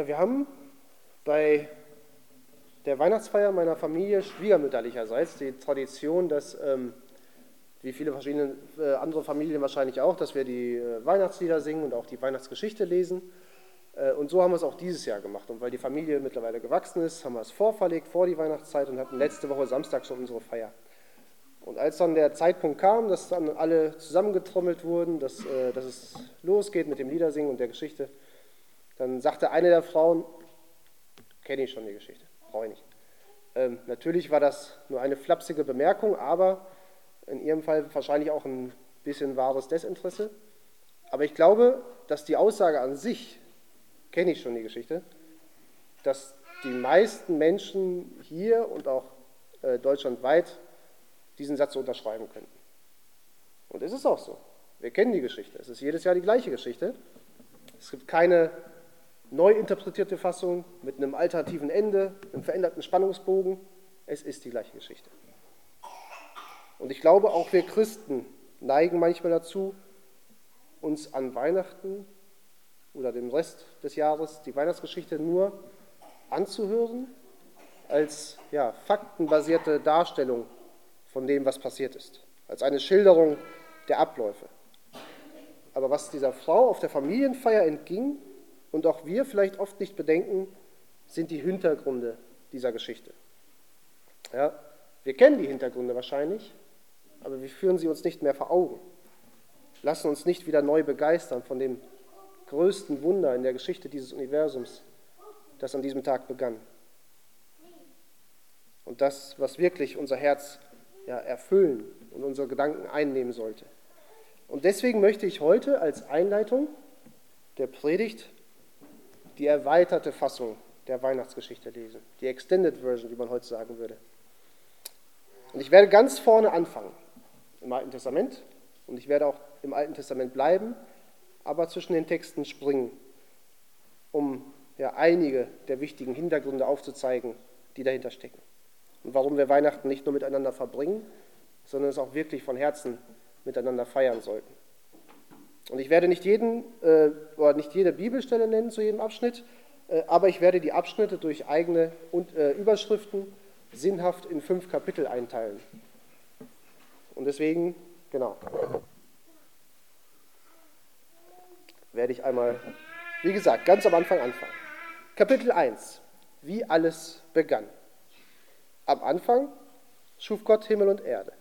Ja, wir haben bei der Weihnachtsfeier meiner Familie schwiegermütterlicherseits die Tradition, dass, ähm, wie viele verschiedene äh, andere Familien wahrscheinlich auch, dass wir die äh, Weihnachtslieder singen und auch die Weihnachtsgeschichte lesen. Äh, und so haben wir es auch dieses Jahr gemacht. Und weil die Familie mittlerweile gewachsen ist, haben wir es vorverlegt vor die Weihnachtszeit und hatten letzte Woche Samstag schon unsere Feier. Und als dann der Zeitpunkt kam, dass dann alle zusammengetrommelt wurden, dass, äh, dass es losgeht mit dem Liedersingen und der Geschichte, dann sagte eine der Frauen, kenne ich schon die Geschichte, brauche ich nicht. Ähm, natürlich war das nur eine flapsige Bemerkung, aber in ihrem Fall wahrscheinlich auch ein bisschen wahres Desinteresse. Aber ich glaube, dass die Aussage an sich, kenne ich schon die Geschichte, dass die meisten Menschen hier und auch äh, deutschlandweit diesen Satz unterschreiben könnten. Und es ist auch so. Wir kennen die Geschichte. Es ist jedes Jahr die gleiche Geschichte. Es gibt keine neu interpretierte Fassung mit einem alternativen Ende, einem veränderten Spannungsbogen. Es ist die gleiche Geschichte. Und ich glaube, auch wir Christen neigen manchmal dazu, uns an Weihnachten oder dem Rest des Jahres die Weihnachtsgeschichte nur anzuhören als ja, faktenbasierte Darstellung von dem, was passiert ist, als eine Schilderung der Abläufe. Aber was dieser Frau auf der Familienfeier entging und auch wir vielleicht oft nicht bedenken, sind die Hintergründe dieser Geschichte. Ja, wir kennen die Hintergründe wahrscheinlich, aber wir führen sie uns nicht mehr vor Augen. Lassen uns nicht wieder neu begeistern von dem größten Wunder in der Geschichte dieses Universums, das an diesem Tag begann. Und das, was wirklich unser Herz ja, erfüllen und unsere Gedanken einnehmen sollte. Und deswegen möchte ich heute als Einleitung der Predigt die erweiterte Fassung der Weihnachtsgeschichte lesen, die Extended Version, wie man heute sagen würde. Und ich werde ganz vorne anfangen, im Alten Testament, und ich werde auch im Alten Testament bleiben, aber zwischen den Texten springen, um ja, einige der wichtigen Hintergründe aufzuzeigen, die dahinter stecken. Und warum wir Weihnachten nicht nur miteinander verbringen, sondern es auch wirklich von Herzen miteinander feiern sollten. Und ich werde nicht, jeden, äh, oder nicht jede Bibelstelle nennen zu jedem Abschnitt, äh, aber ich werde die Abschnitte durch eigene und, äh, Überschriften sinnhaft in fünf Kapitel einteilen. Und deswegen, genau, werde ich einmal, wie gesagt, ganz am Anfang anfangen. Kapitel 1, wie alles begann. Am Anfang schuf Gott Himmel und Erde.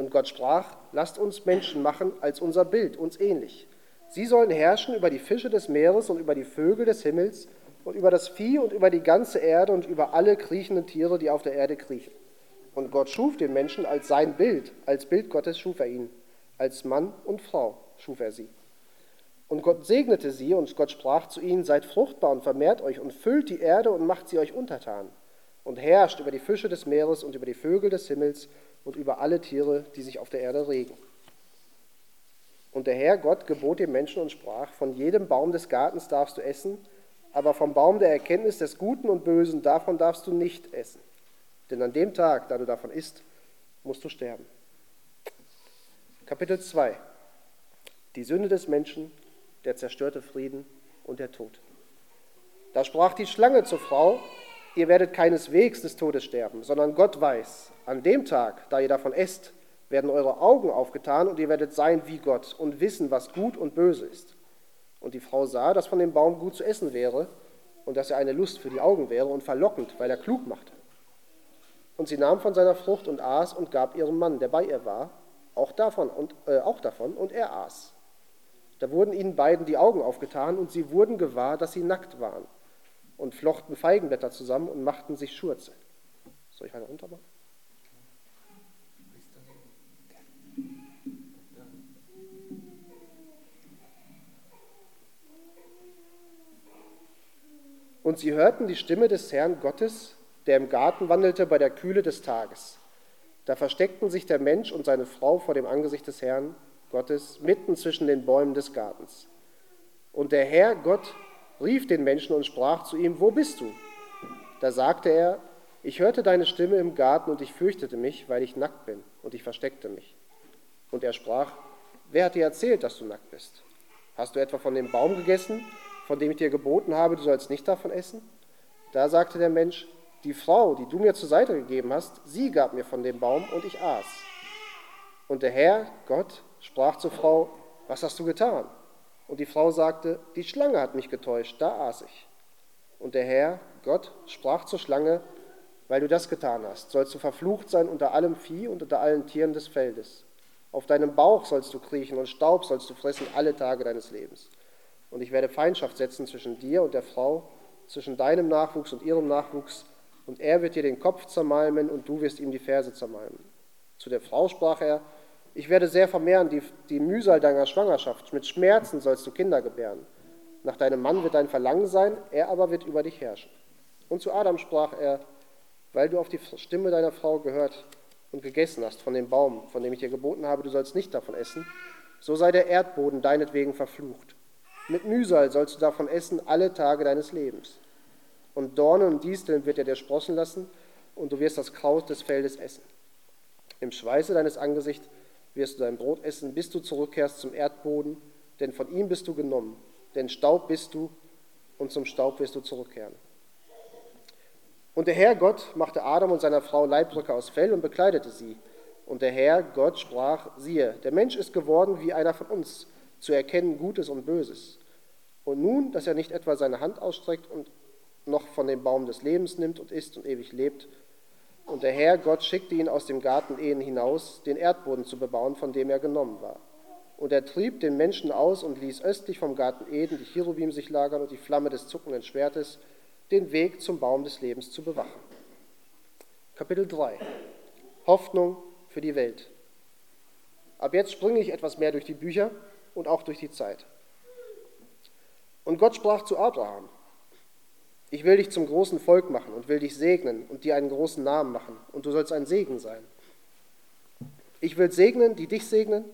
Und Gott sprach, lasst uns Menschen machen als unser Bild, uns ähnlich. Sie sollen herrschen über die Fische des Meeres und über die Vögel des Himmels und über das Vieh und über die ganze Erde und über alle kriechenden Tiere, die auf der Erde kriechen. Und Gott schuf den Menschen als sein Bild, als Bild Gottes schuf er ihn. Als Mann und Frau schuf er sie. Und Gott segnete sie und Gott sprach zu ihnen, seid fruchtbar und vermehrt euch und füllt die Erde und macht sie euch untertan und herrscht über die Fische des Meeres und über die Vögel des Himmels und über alle Tiere, die sich auf der Erde regen. Und der Herr Gott gebot dem Menschen und sprach, von jedem Baum des Gartens darfst du essen, aber vom Baum der Erkenntnis des Guten und Bösen, davon darfst du nicht essen. Denn an dem Tag, da du davon isst, musst du sterben. Kapitel 2. Die Sünde des Menschen, der zerstörte Frieden und der Tod. Da sprach die Schlange zur Frau, ihr werdet keineswegs des Todes sterben, sondern Gott weiß, an dem Tag, da ihr davon esst, werden eure Augen aufgetan und ihr werdet sein wie Gott und wissen, was gut und böse ist. Und die Frau sah, dass von dem Baum gut zu essen wäre und dass er eine Lust für die Augen wäre und verlockend, weil er klug machte. Und sie nahm von seiner Frucht und aß und gab ihrem Mann, der bei ihr war, auch davon und, äh, auch davon und er aß. Da wurden ihnen beiden die Augen aufgetan und sie wurden gewahr, dass sie nackt waren und flochten Feigenblätter zusammen und machten sich Schurze. Soll ich weiter runter machen? Und sie hörten die Stimme des Herrn Gottes, der im Garten wandelte bei der Kühle des Tages. Da versteckten sich der Mensch und seine Frau vor dem Angesicht des Herrn Gottes mitten zwischen den Bäumen des Gartens. Und der Herr Gott rief den Menschen und sprach zu ihm, wo bist du? Da sagte er, ich hörte deine Stimme im Garten und ich fürchtete mich, weil ich nackt bin, und ich versteckte mich. Und er sprach, wer hat dir erzählt, dass du nackt bist? Hast du etwa von dem Baum gegessen, von dem ich dir geboten habe, du sollst nicht davon essen? Da sagte der Mensch, die Frau, die du mir zur Seite gegeben hast, sie gab mir von dem Baum und ich aß. Und der Herr, Gott, sprach zur Frau, was hast du getan? Und die Frau sagte, die Schlange hat mich getäuscht, da aß ich. Und der Herr, Gott, sprach zur Schlange, weil du das getan hast, sollst du verflucht sein unter allem Vieh und unter allen Tieren des Feldes. Auf deinem Bauch sollst du kriechen und Staub sollst du fressen alle Tage deines Lebens. Und ich werde Feindschaft setzen zwischen dir und der Frau, zwischen deinem Nachwuchs und ihrem Nachwuchs, und er wird dir den Kopf zermalmen und du wirst ihm die Ferse zermalmen. Zu der Frau sprach er, ich werde sehr vermehren die, die Mühsal deiner Schwangerschaft. Mit Schmerzen sollst du Kinder gebären. Nach deinem Mann wird dein Verlangen sein, er aber wird über dich herrschen. Und zu Adam sprach er, weil du auf die Stimme deiner Frau gehört und gegessen hast von dem Baum, von dem ich dir geboten habe, du sollst nicht davon essen, so sei der Erdboden deinetwegen verflucht. Mit Mühsal sollst du davon essen alle Tage deines Lebens. Und Dornen und Disteln wird er dir sprossen lassen, und du wirst das Kraut des Feldes essen. Im Schweiße deines Angesichts wirst du dein Brot essen, bis du zurückkehrst zum Erdboden, denn von ihm bist du genommen. Denn Staub bist du und zum Staub wirst du zurückkehren. Und der Herr Gott machte Adam und seiner Frau Leibbrücke aus Fell und bekleidete sie. Und der Herr Gott sprach, siehe, der Mensch ist geworden wie einer von uns, zu erkennen Gutes und Böses. Und nun, dass er nicht etwa seine Hand ausstreckt und noch von dem Baum des Lebens nimmt und isst und ewig lebt, und der Herr Gott schickte ihn aus dem Garten Ehen hinaus, den Erdboden zu bebauen, von dem er genommen war. Und er trieb den Menschen aus und ließ östlich vom Garten Eden die Cherubim sich lagern und die Flamme des zuckenden Schwertes, den Weg zum Baum des Lebens zu bewachen. Kapitel 3 Hoffnung für die Welt. Ab jetzt springe ich etwas mehr durch die Bücher und auch durch die Zeit. Und Gott sprach zu Abraham, ich will dich zum großen Volk machen und will dich segnen und dir einen großen Namen machen, und du sollst ein Segen sein. Ich will segnen, die dich segnen,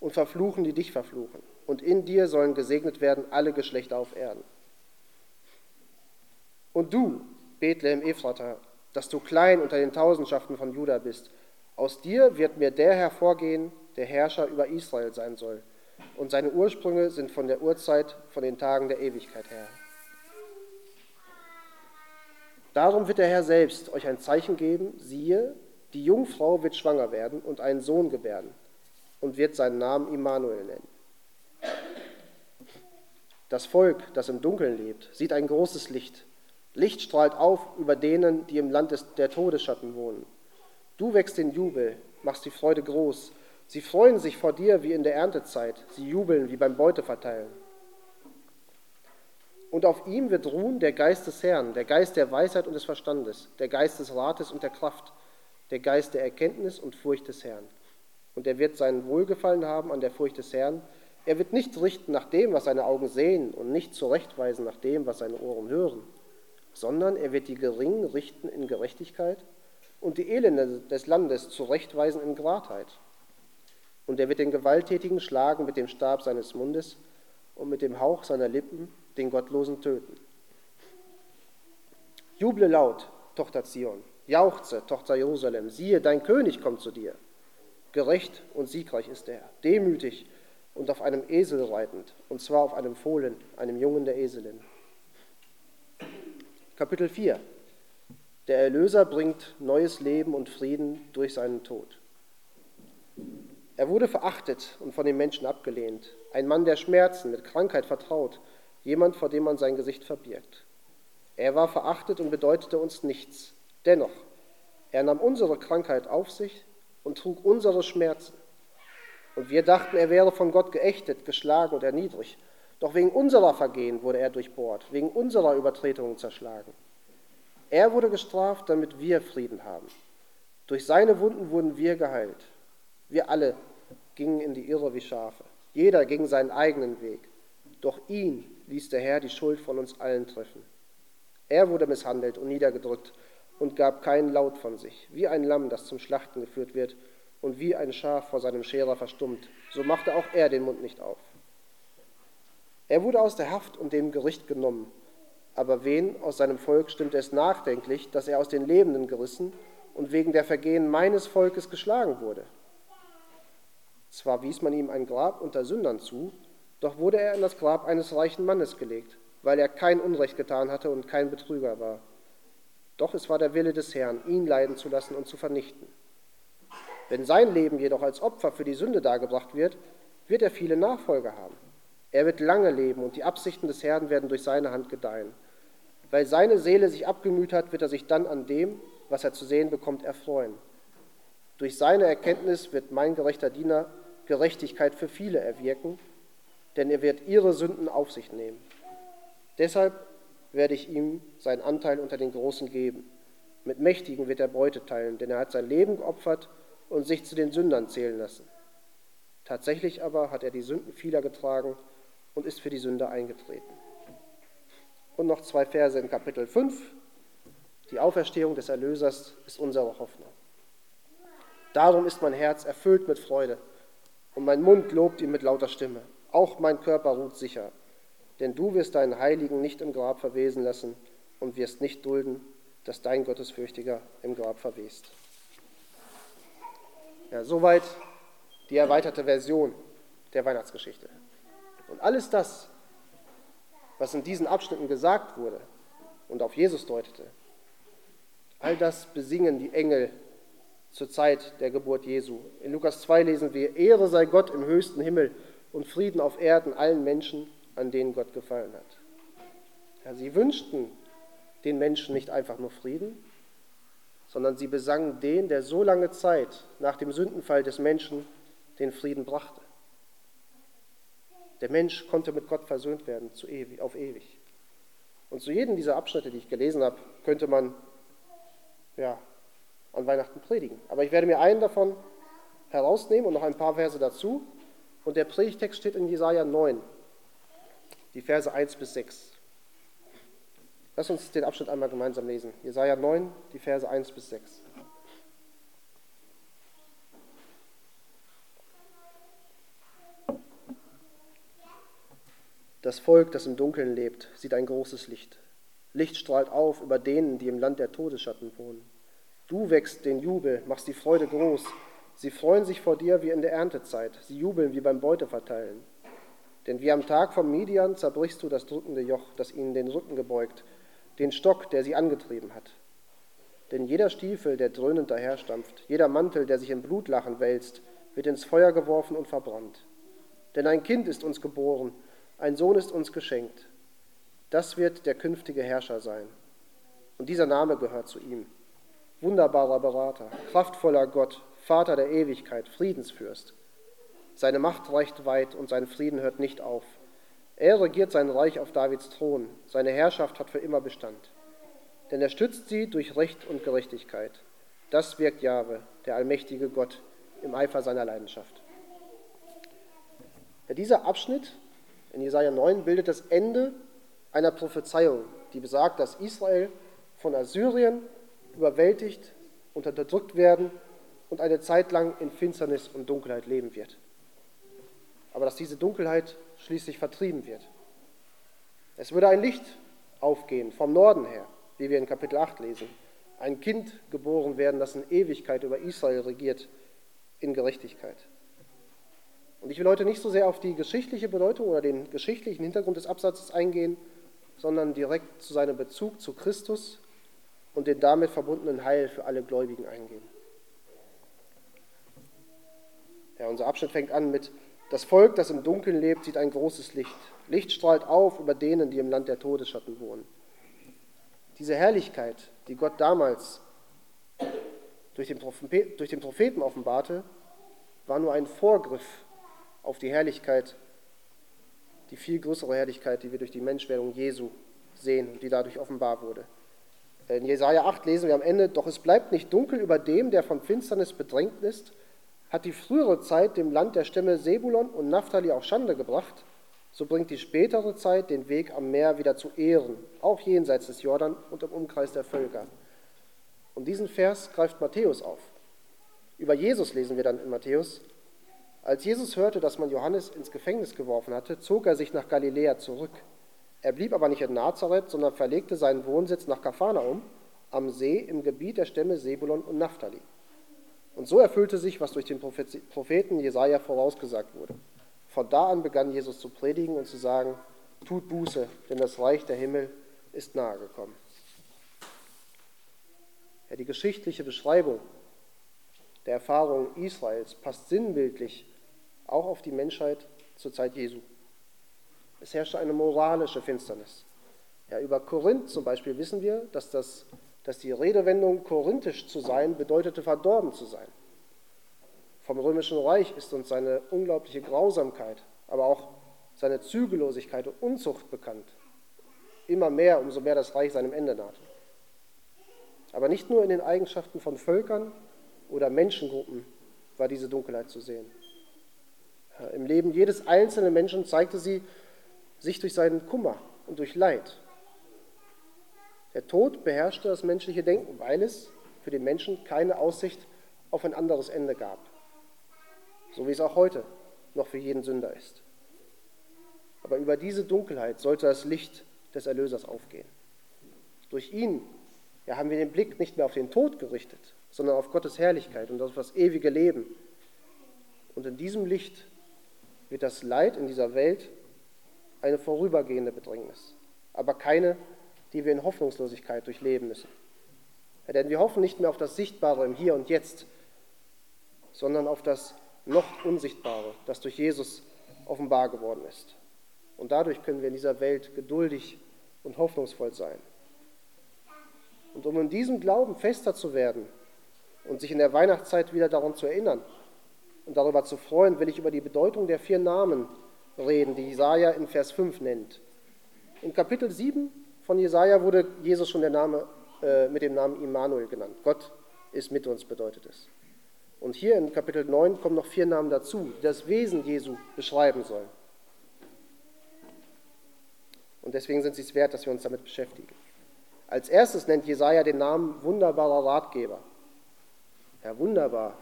und verfluchen, die dich verfluchen. Und in dir sollen gesegnet werden alle Geschlechter auf Erden. Und du, Bethlehem Ephrata, dass du klein unter den Tausendschaften von Juda bist, aus dir wird mir der hervorgehen, der Herrscher über Israel sein soll. Und seine Ursprünge sind von der Urzeit, von den Tagen der Ewigkeit her. Darum wird der Herr selbst euch ein Zeichen geben, siehe, die Jungfrau wird schwanger werden und einen Sohn gebären und wird seinen Namen Immanuel nennen. Das Volk, das im Dunkeln lebt, sieht ein großes Licht. Licht strahlt auf über denen, die im Land des, der Todesschatten wohnen. Du wächst in Jubel, machst die Freude groß. Sie freuen sich vor dir wie in der Erntezeit, sie jubeln wie beim Beuteverteilen. Und auf ihm wird ruhen der Geist des Herrn, der Geist der Weisheit und des Verstandes, der Geist des Rates und der Kraft, der Geist der Erkenntnis und Furcht des Herrn. Und er wird seinen Wohlgefallen haben an der Furcht des Herrn. Er wird nicht richten nach dem, was seine Augen sehen, und nicht zurechtweisen nach dem, was seine Ohren hören, sondern er wird die Geringen richten in Gerechtigkeit und die Elende des Landes zurechtweisen in Gradheit. Und er wird den Gewalttätigen schlagen mit dem Stab seines Mundes und mit dem Hauch seiner Lippen den Gottlosen töten. Juble laut, Tochter Zion, jauchze, Tochter Jerusalem, siehe, dein König kommt zu dir. Gerecht und siegreich ist er, demütig und auf einem Esel reitend, und zwar auf einem Fohlen, einem Jungen der Eselin. Kapitel 4 Der Erlöser bringt neues Leben und Frieden durch seinen Tod. Er wurde verachtet und von den Menschen abgelehnt, ein Mann der Schmerzen, mit Krankheit vertraut, jemand, vor dem man sein Gesicht verbirgt. Er war verachtet und bedeutete uns nichts. Dennoch, er nahm unsere Krankheit auf sich und trug unsere Schmerzen. Und wir dachten, er wäre von Gott geächtet, geschlagen und erniedrigt. Doch wegen unserer Vergehen wurde er durchbohrt, wegen unserer Übertretungen zerschlagen. Er wurde gestraft, damit wir Frieden haben. Durch seine Wunden wurden wir geheilt. Wir alle gingen in die Irre wie Schafe. Jeder ging seinen eigenen Weg. Doch ihn ließ der Herr die Schuld von uns allen treffen. Er wurde misshandelt und niedergedrückt und gab keinen Laut von sich, wie ein Lamm, das zum Schlachten geführt wird, und wie ein Schaf vor seinem Scherer verstummt, so machte auch er den Mund nicht auf. Er wurde aus der Haft und dem Gericht genommen. Aber wen aus seinem Volk stimmte es nachdenklich, dass er aus den Lebenden gerissen und wegen der Vergehen meines Volkes geschlagen wurde? Zwar wies man ihm ein Grab unter Sündern zu, doch wurde er in das Grab eines reichen Mannes gelegt, weil er kein Unrecht getan hatte und kein Betrüger war. Doch es war der Wille des Herrn, ihn leiden zu lassen und zu vernichten. Wenn sein Leben jedoch als Opfer für die Sünde dargebracht wird, wird er viele Nachfolger haben. Er wird lange leben und die Absichten des Herrn werden durch seine Hand gedeihen. Weil seine Seele sich abgemüht hat, wird er sich dann an dem, was er zu sehen bekommt, erfreuen. Durch seine Erkenntnis wird mein gerechter Diener Gerechtigkeit für viele erwirken, denn er wird ihre Sünden auf sich nehmen. Deshalb werde ich ihm seinen Anteil unter den Großen geben. Mit Mächtigen wird er Beute teilen, denn er hat sein Leben geopfert und sich zu den Sündern zählen lassen. Tatsächlich aber hat er die Sünden vieler getragen und ist für die Sünder eingetreten. Und noch zwei Verse in Kapitel 5. Die Auferstehung des Erlösers ist unsere Hoffnung. Darum ist mein Herz erfüllt mit Freude und mein Mund lobt ihn mit lauter Stimme. Auch mein Körper ruht sicher, denn du wirst deinen Heiligen nicht im Grab verwesen lassen und wirst nicht dulden, dass dein Gottesfürchtiger im Grab verwest. Ja, soweit die erweiterte Version der Weihnachtsgeschichte. Und alles das, was in diesen Abschnitten gesagt wurde und auf Jesus deutete, all das besingen die Engel zur Zeit der Geburt Jesu. In Lukas 2 lesen wir, Ehre sei Gott im höchsten Himmel und Frieden auf Erden allen Menschen, an denen Gott gefallen hat. Ja, sie wünschten den Menschen nicht einfach nur Frieden, sondern sie besangen den, der so lange Zeit nach dem Sündenfall des Menschen den Frieden brachte. Der Mensch konnte mit Gott versöhnt werden, ewig, auf ewig. Und zu jedem dieser Abschnitte, die ich gelesen habe, könnte man ja, an Weihnachten predigen. Aber ich werde mir einen davon herausnehmen und noch ein paar Verse dazu. Und der Predigtext steht in Jesaja 9, die Verse 1 bis 6. Lass uns den Abschnitt einmal gemeinsam lesen. Jesaja 9, die Verse 1 bis 6. Das Volk, das im Dunkeln lebt, sieht ein großes Licht. Licht strahlt auf über denen, die im Land der Todesschatten wohnen. Du wächst den Jubel, machst die Freude groß. Sie freuen sich vor dir wie in der Erntezeit. Sie jubeln wie beim Beuteverteilen. Denn wie am Tag vom Midian zerbrichst du das drückende Joch, das ihnen den Rücken gebeugt, den Stock, der sie angetrieben hat. Denn jeder Stiefel, der dröhnend daherstampft, jeder Mantel, der sich im Blutlachen wälzt, wird ins Feuer geworfen und verbrannt. Denn ein Kind ist uns geboren, ein Sohn ist uns geschenkt. Das wird der künftige Herrscher sein. Und dieser Name gehört zu ihm. Wunderbarer Berater, kraftvoller Gott, Vater der Ewigkeit, Friedensfürst. Seine Macht reicht weit und sein Frieden hört nicht auf. Er regiert sein Reich auf Davids Thron. Seine Herrschaft hat für immer Bestand. Denn er stützt sie durch Recht und Gerechtigkeit. Das wirkt Jahwe, der allmächtige Gott, im Eifer seiner Leidenschaft. Ja, dieser Abschnitt in Jesaja 9 bildet das Ende einer Prophezeiung, die besagt, dass Israel von Assyrien überwältigt und unterdrückt werden und eine Zeit lang in Finsternis und Dunkelheit leben wird. Aber dass diese Dunkelheit schließlich vertrieben wird. Es würde ein Licht aufgehen vom Norden her, wie wir in Kapitel 8 lesen. Ein Kind geboren werden, das in Ewigkeit über Israel regiert, in Gerechtigkeit. Und ich will heute nicht so sehr auf die geschichtliche Bedeutung oder den geschichtlichen Hintergrund des Absatzes eingehen, sondern direkt zu seinem Bezug zu Christus und den damit verbundenen Heil für alle Gläubigen eingehen. Ja, unser Abschnitt fängt an mit, das Volk, das im Dunkeln lebt, sieht ein großes Licht. Licht strahlt auf über denen, die im Land der Todesschatten wohnen. Diese Herrlichkeit, die Gott damals durch den, Propheten offenbarte, war nur ein Vorgriff auf die Herrlichkeit, die viel größere Herrlichkeit, die wir durch die Menschwerdung Jesu sehen und die dadurch offenbar wurde. In Jesaja 8 lesen wir am Ende: Doch es bleibt nicht dunkel über dem, der von Finsternis bedrängt ist, hat die frühere Zeit dem Land der Stämme Sebulon und Naphtali auch Schande gebracht, so bringt die spätere Zeit den Weg am Meer wieder zu Ehren, auch jenseits des Jordan und im Umkreis der Völker. Und diesen Vers greift Matthäus auf. Über Jesus lesen wir dann in Matthäus: als Jesus hörte, dass man Johannes ins Gefängnis geworfen hatte, zog er sich nach Galiläa zurück. Er blieb aber nicht in Nazareth, sondern verlegte seinen Wohnsitz nach Kaphanaum am See im Gebiet der Stämme Sebulon und Naphtali. Und so erfüllte sich, was durch den Propheten Jesaja vorausgesagt wurde. Von da an begann Jesus zu predigen und zu sagen: tut Buße, denn das Reich der Himmel ist nahe gekommen. Ja, die geschichtliche Beschreibung der Erfahrung Israels passt sinnbildlich auch auf die Menschheit zur Zeit Jesu. Es herrschte eine moralische Finsternis. Ja, über Korinth zum Beispiel wissen wir, dass, das, dass die Redewendung korinthisch zu sein bedeutete verdorben zu sein. Vom römischen Reich ist uns seine unglaubliche Grausamkeit, aber auch seine Zügellosigkeit und Unzucht bekannt. Immer mehr, umso mehr das Reich seinem Ende naht. Aber nicht nur in den Eigenschaften von Völkern oder Menschengruppen war diese Dunkelheit zu sehen. Im Leben jedes einzelnen Menschen zeigte sie sich durch seinen Kummer und durch Leid. Der Tod beherrschte das menschliche Denken, weil es für den Menschen keine Aussicht auf ein anderes Ende gab. So wie es auch heute noch für jeden Sünder ist. Aber über diese Dunkelheit sollte das Licht des Erlösers aufgehen. Durch ihn ja, haben wir den Blick nicht mehr auf den Tod gerichtet, sondern auf Gottes Herrlichkeit und auf das ewige Leben. Und in diesem Licht wird das Leid in dieser Welt eine vorübergehende Bedrängnis, aber keine, die wir in Hoffnungslosigkeit durchleben müssen. Denn wir hoffen nicht mehr auf das Sichtbare im Hier und Jetzt, sondern auf das noch Unsichtbare, das durch Jesus offenbar geworden ist. Und dadurch können wir in dieser Welt geduldig und hoffnungsvoll sein. Und um in diesem Glauben fester zu werden und sich in der Weihnachtszeit wieder daran zu erinnern und darüber zu freuen, will ich über die Bedeutung der vier Namen reden, die Jesaja in Vers 5 nennt. In Kapitel 7 von Jesaja wurde Jesus schon der Name, äh, mit dem Namen Immanuel genannt. Gott ist mit uns, bedeutet es. Und hier in Kapitel 9 kommen noch vier Namen dazu, die das Wesen Jesu beschreiben sollen. Und deswegen sind sie es wert, dass wir uns damit beschäftigen. Als erstes nennt Jesaja den Namen wunderbarer Ratgeber. Ja, wunderbar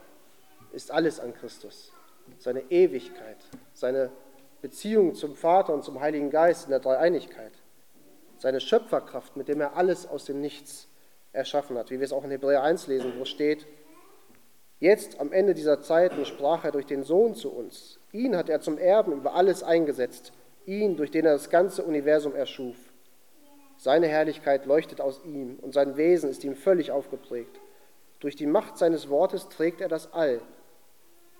ist alles an Christus. Seine Ewigkeit, seine Beziehung zum Vater und zum Heiligen Geist in der Dreieinigkeit, seine Schöpferkraft, mit dem er alles aus dem Nichts erschaffen hat, wie wir es auch in Hebräer 1 lesen, wo steht, Jetzt am Ende dieser Zeiten sprach er durch den Sohn zu uns. Ihn hat er zum Erben über alles eingesetzt, ihn, durch den er das ganze Universum erschuf. Seine Herrlichkeit leuchtet aus ihm und sein Wesen ist ihm völlig aufgeprägt. Durch die Macht seines Wortes trägt er das All.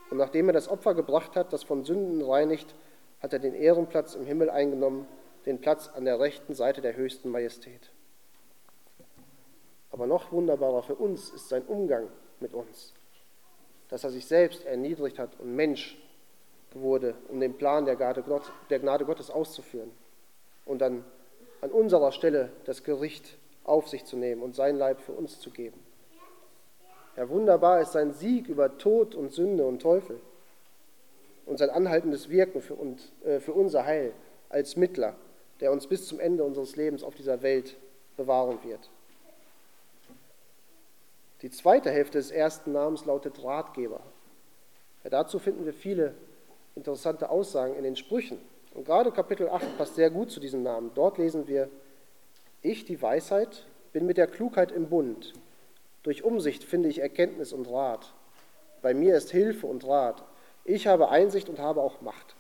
Und nachdem er das Opfer gebracht hat, das von Sünden reinigt, hat er den Ehrenplatz im Himmel eingenommen, den Platz an der rechten Seite der höchsten Majestät. Aber noch wunderbarer für uns ist sein Umgang mit uns dass er sich selbst erniedrigt hat und Mensch wurde, um den Plan der Gnade, Gottes auszuführen und dann an unserer Stelle das Gericht auf sich zu nehmen und sein Leib für uns zu geben. Ja, wunderbar ist sein Sieg über Tod und Sünde und Teufel und sein anhaltendes Wirken für, uns, äh, für unser Heil als Mittler, der uns bis zum Ende unseres Lebens auf dieser Welt bewahren wird. Die zweite Hälfte des ersten Namens lautet Ratgeber. Ja, dazu finden wir viele interessante Aussagen in den Sprüchen. Und gerade Kapitel 8 passt sehr gut zu diesem Namen. Dort lesen wir, ich, die Weisheit, bin mit der Klugheit im Bund. Durch Umsicht finde ich Erkenntnis und Rat. Bei mir ist Hilfe und Rat. Ich habe Einsicht und habe auch Macht.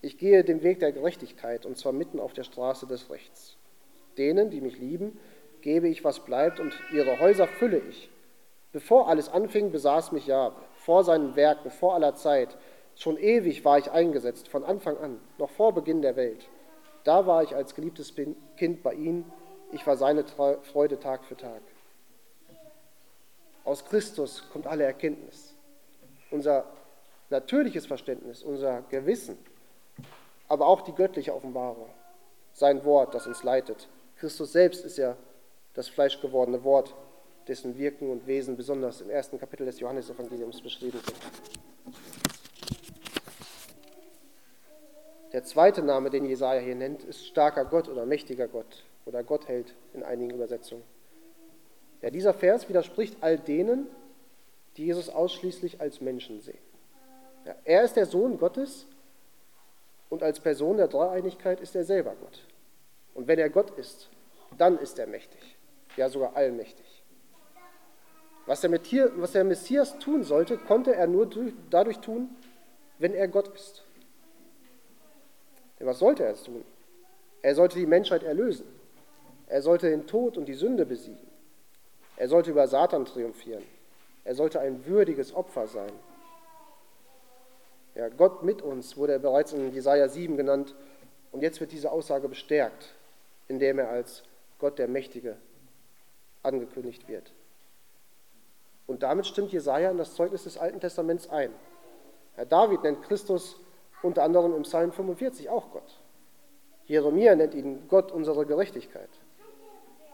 Ich gehe den Weg der Gerechtigkeit und zwar mitten auf der Straße des Rechts. Denen, die mich lieben, gebe ich, was bleibt und ihre Häuser fülle ich. Bevor alles anfing, besaß mich Jahwe, vor seinen Werken, vor aller Zeit. Schon ewig war ich eingesetzt, von Anfang an, noch vor Beginn der Welt. Da war ich als geliebtes Kind bei ihm, ich war seine Freude Tag für Tag. Aus Christus kommt alle Erkenntnis, unser natürliches Verständnis, unser Gewissen, aber auch die göttliche Offenbarung, sein Wort, das uns leitet. Christus selbst ist ja das fleischgewordene Wort, dessen Wirken und Wesen besonders im ersten Kapitel des Johannesevangeliums beschrieben sind. Der zweite Name, den Jesaja hier nennt, ist starker Gott oder mächtiger Gott oder Gottheld in einigen Übersetzungen. Ja, dieser Vers widerspricht all denen, die Jesus ausschließlich als Menschen sehen. Ja, er ist der Sohn Gottes und als Person der Dreieinigkeit ist er selber Gott. Und wenn er Gott ist, dann ist er mächtig, ja sogar allmächtig. Was der, was der Messias tun sollte, konnte er nur dadurch tun, wenn er Gott ist. Denn was sollte er tun? Er sollte die Menschheit erlösen. Er sollte den Tod und die Sünde besiegen. Er sollte über Satan triumphieren. Er sollte ein würdiges Opfer sein. Ja, Gott mit uns wurde er bereits in Jesaja 7 genannt. Und jetzt wird diese Aussage bestärkt, indem er als Gott der Mächtige angekündigt wird. Und damit stimmt Jesaja in das Zeugnis des Alten Testaments ein. Herr David nennt Christus unter anderem im Psalm 45 auch Gott. Jeremia nennt ihn Gott unsere Gerechtigkeit.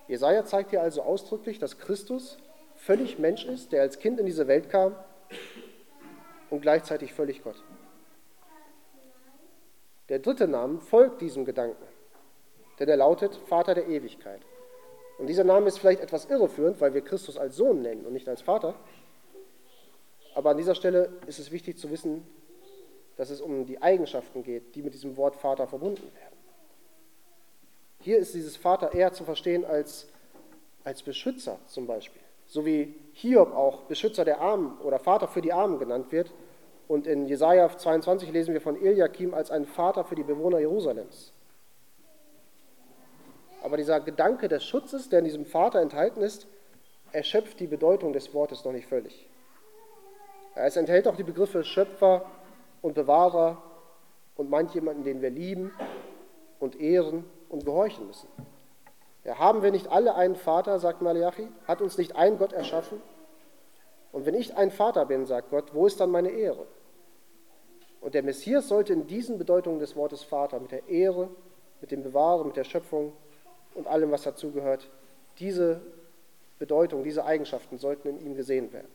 Jesaja zeigt hier also ausdrücklich, dass Christus völlig Mensch ist, der als Kind in diese Welt kam und gleichzeitig völlig Gott. Der dritte Name folgt diesem Gedanken, denn er lautet Vater der Ewigkeit. Und dieser Name ist vielleicht etwas irreführend, weil wir Christus als Sohn nennen und nicht als Vater. Aber an dieser Stelle ist es wichtig zu wissen, dass es um die Eigenschaften geht, die mit diesem Wort Vater verbunden werden. Hier ist dieses Vater eher zu verstehen als, als Beschützer zum Beispiel. So wie Hiob auch Beschützer der Armen oder Vater für die Armen genannt wird. Und in Jesaja 22 lesen wir von Eliakim als einen Vater für die Bewohner Jerusalems. Aber dieser Gedanke des Schutzes, der in diesem Vater enthalten ist, erschöpft die Bedeutung des Wortes noch nicht völlig. Es enthält auch die Begriffe Schöpfer und Bewahrer und meint jemanden, den wir lieben und ehren und gehorchen müssen. Ja, haben wir nicht alle einen Vater, sagt Malachi? Hat uns nicht ein Gott erschaffen? Und wenn ich ein Vater bin, sagt Gott, wo ist dann meine Ehre? Und der Messias sollte in diesen Bedeutungen des Wortes Vater, mit der Ehre, mit dem Bewahren, mit der Schöpfung, und allem, was dazugehört. Diese Bedeutung, diese Eigenschaften sollten in ihm gesehen werden.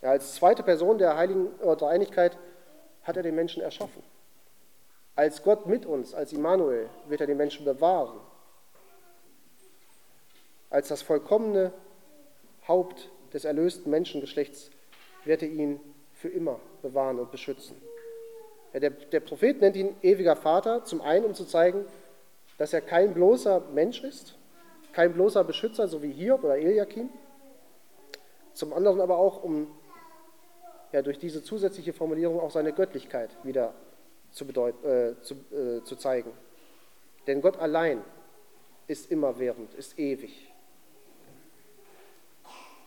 Ja, als zweite Person der heiligen Dreieinigkeit hat er den Menschen erschaffen. Als Gott mit uns, als Immanuel, wird er den Menschen bewahren. Als das vollkommene Haupt des erlösten Menschengeschlechts wird er ihn für immer bewahren und beschützen. Der, der Prophet nennt ihn ewiger Vater, zum einen, um zu zeigen, dass er kein bloßer Mensch ist, kein bloßer Beschützer, so wie Hiob oder Eliakim. Zum anderen aber auch, um ja, durch diese zusätzliche Formulierung auch seine Göttlichkeit wieder zu, bedeut, äh, zu, äh, zu zeigen. Denn Gott allein ist immerwährend, ist ewig.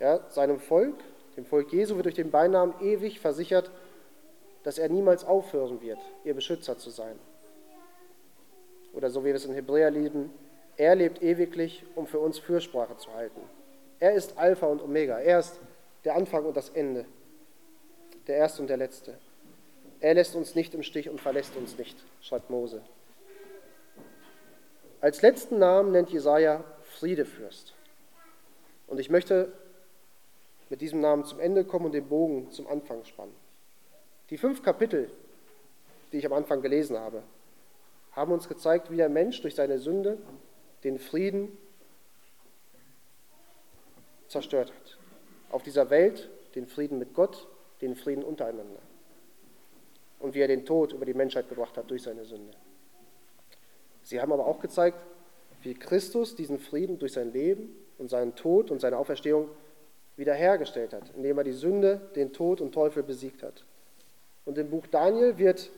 Ja, seinem Volk, dem Volk Jesu, wird durch den Beinamen ewig versichert, dass er niemals aufhören wird, ihr Beschützer zu sein. Oder so wie wir es in Hebräer lieben, er lebt ewiglich, um für uns Fürsprache zu halten. Er ist Alpha und Omega. Er ist der Anfang und das Ende, der Erste und der Letzte. Er lässt uns nicht im Stich und verlässt uns nicht, schreibt Mose. Als letzten Namen nennt Jesaja Friedefürst. Und ich möchte mit diesem Namen zum Ende kommen und den Bogen zum Anfang spannen. Die fünf Kapitel, die ich am Anfang gelesen habe, haben uns gezeigt, wie der Mensch durch seine Sünde den Frieden zerstört hat. Auf dieser Welt den Frieden mit Gott, den Frieden untereinander. Und wie er den Tod über die Menschheit gebracht hat durch seine Sünde. Sie haben aber auch gezeigt, wie Christus diesen Frieden durch sein Leben und seinen Tod und seine Auferstehung wiederhergestellt hat, indem er die Sünde, den Tod und Teufel besiegt hat. Und im Buch Daniel wird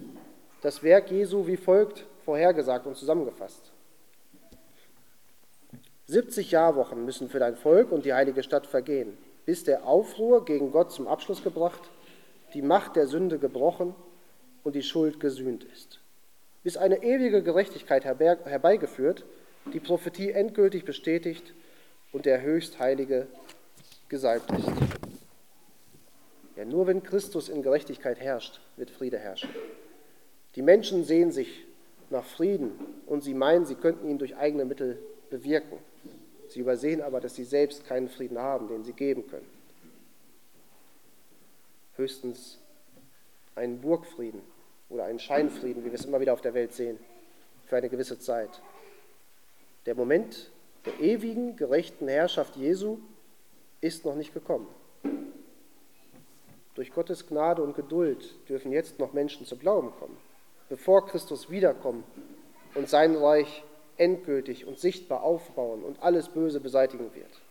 das Werk Jesu wie folgt vorhergesagt und zusammengefasst. 70 Jahrwochen müssen für dein Volk und die heilige Stadt vergehen, bis der Aufruhr gegen Gott zum Abschluss gebracht, die Macht der Sünde gebrochen und die Schuld gesühnt ist. Bis eine ewige Gerechtigkeit herbeigeführt, die Prophetie endgültig bestätigt und der Höchstheilige gesalbt ist. Ja, nur wenn Christus in Gerechtigkeit herrscht, wird Friede herrschen. Die Menschen sehen sich nach Frieden und sie meinen, sie könnten ihn durch eigene Mittel bewirken. Sie übersehen aber, dass sie selbst keinen Frieden haben, den sie geben können. Höchstens einen Burgfrieden oder einen Scheinfrieden, wie wir es immer wieder auf der Welt sehen, für eine gewisse Zeit. Der Moment der ewigen, gerechten Herrschaft Jesu ist noch nicht gekommen. Durch Gottes Gnade und Geduld dürfen jetzt noch Menschen zu Glauben kommen, bevor Christus wiederkommt und sein Reich endgültig und sichtbar aufbauen und alles Böse beseitigen wird.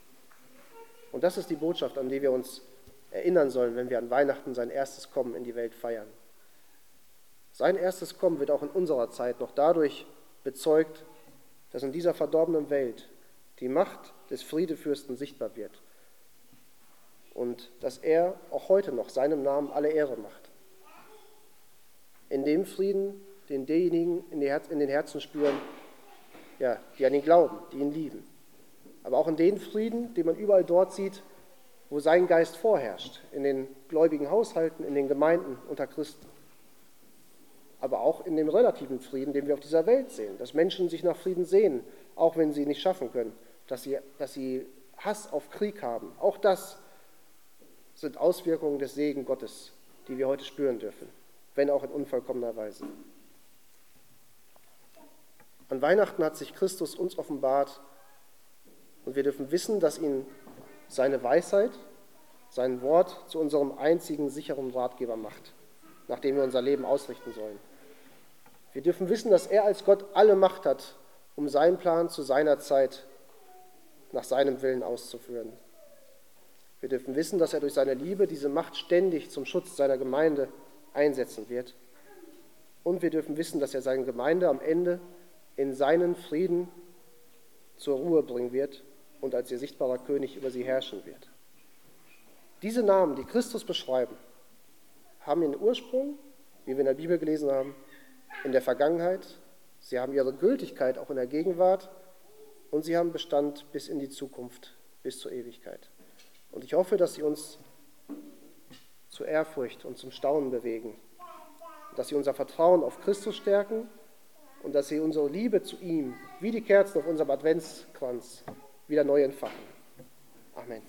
Und das ist die Botschaft, an die wir uns erinnern sollen, wenn wir an Weihnachten sein erstes Kommen in die Welt feiern. Sein erstes Kommen wird auch in unserer Zeit noch dadurch bezeugt, dass in dieser verdorbenen Welt die Macht des Friedefürsten sichtbar wird und dass er auch heute noch seinem Namen alle Ehre macht. In dem Frieden, den diejenigen in den Herzen spüren, ja, die an ihn glauben, die ihn lieben. Aber auch in den Frieden, den man überall dort sieht, wo sein Geist vorherrscht, in den gläubigen Haushalten, in den Gemeinden unter Christen. Aber auch in dem relativen Frieden, den wir auf dieser Welt sehen, dass Menschen sich nach Frieden sehen, auch wenn sie nicht schaffen können, dass sie, dass sie Hass auf Krieg haben. Auch das sind Auswirkungen des Segen Gottes, die wir heute spüren dürfen, wenn auch in unvollkommener Weise. An Weihnachten hat sich Christus uns offenbart und wir dürfen wissen, dass ihn seine Weisheit, sein Wort zu unserem einzigen sicheren Ratgeber macht, nach dem wir unser Leben ausrichten sollen. Wir dürfen wissen, dass er als Gott alle Macht hat, um seinen Plan zu seiner Zeit nach seinem Willen auszuführen. Wir dürfen wissen, dass er durch seine Liebe diese Macht ständig zum Schutz seiner Gemeinde einsetzen wird. Und wir dürfen wissen, dass er seine Gemeinde am Ende in seinen Frieden zur Ruhe bringen wird und als ihr sichtbarer König über sie herrschen wird. Diese Namen, die Christus beschreiben, haben ihren Ursprung, wie wir in der Bibel gelesen haben, in der Vergangenheit, sie haben ihre Gültigkeit auch in der Gegenwart und sie haben Bestand bis in die Zukunft, bis zur Ewigkeit. Und ich hoffe, dass sie uns zur Ehrfurcht und zum Staunen bewegen, dass sie unser Vertrauen auf Christus stärken und dass sie unsere Liebe zu ihm, wie die Kerzen auf unserem Adventskranz, wieder neu entfachen. Amen.